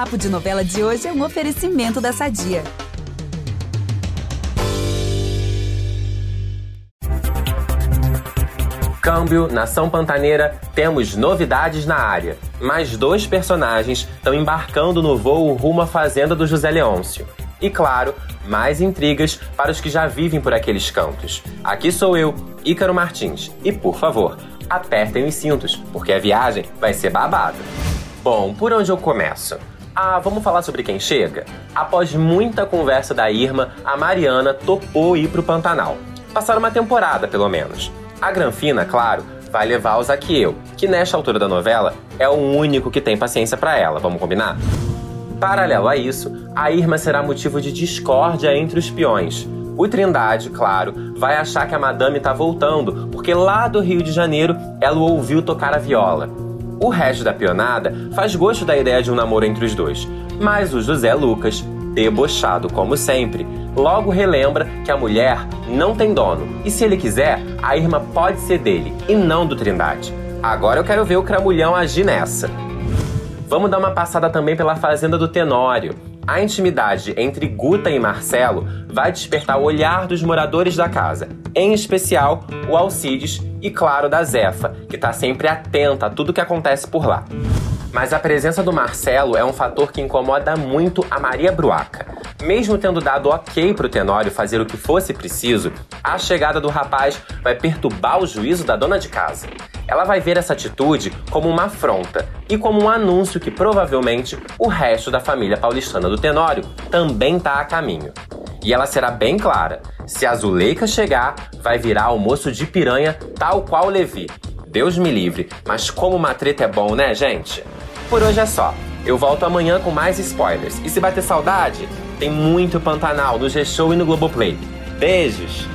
Papo de Novela de hoje é um oferecimento da Sadia. Câmbio, Nação Pantaneira, temos novidades na área. Mais dois personagens estão embarcando no voo rumo à fazenda do José Leôncio. E claro, mais intrigas para os que já vivem por aqueles cantos. Aqui sou eu, Ícaro Martins, e por favor, apertem os cintos, porque a viagem vai ser babada. Bom, por onde eu começo? Ah, vamos falar sobre quem chega? Após muita conversa da Irma, a Mariana topou ir pro Pantanal. Passar uma temporada, pelo menos. A Granfina, claro, vai levar o Zaqueu, que nesta altura da novela é o único que tem paciência para ela, vamos combinar? Paralelo a isso, a Irma será motivo de discórdia entre os peões. O Trindade, claro, vai achar que a madame tá voltando, porque lá do Rio de Janeiro ela o ouviu tocar a viola. O resto da peonada faz gosto da ideia de um namoro entre os dois, mas o José Lucas, debochado como sempre, logo relembra que a mulher não tem dono e se ele quiser, a Irma pode ser dele e não do Trindade. Agora eu quero ver o Cramulhão agir nessa. Vamos dar uma passada também pela fazenda do Tenório. A intimidade entre Guta e Marcelo vai despertar o olhar dos moradores da casa, em especial o Alcides e, claro, da Zefa, que está sempre atenta a tudo que acontece por lá. Mas a presença do Marcelo é um fator que incomoda muito a Maria Bruaca. Mesmo tendo dado ok pro Tenório fazer o que fosse preciso, a chegada do rapaz vai perturbar o juízo da dona de casa. Ela vai ver essa atitude como uma afronta e como um anúncio que provavelmente o resto da família paulistana do Tenório também está a caminho. E ela será bem clara: se a Zuleika chegar, vai virar almoço de piranha, tal qual Levi. Deus me livre, mas como uma treta é bom, né, gente? Por hoje é só. Eu volto amanhã com mais spoilers. E se bater saudade, tem muito Pantanal no G-Show e no Globoplay. Beijos!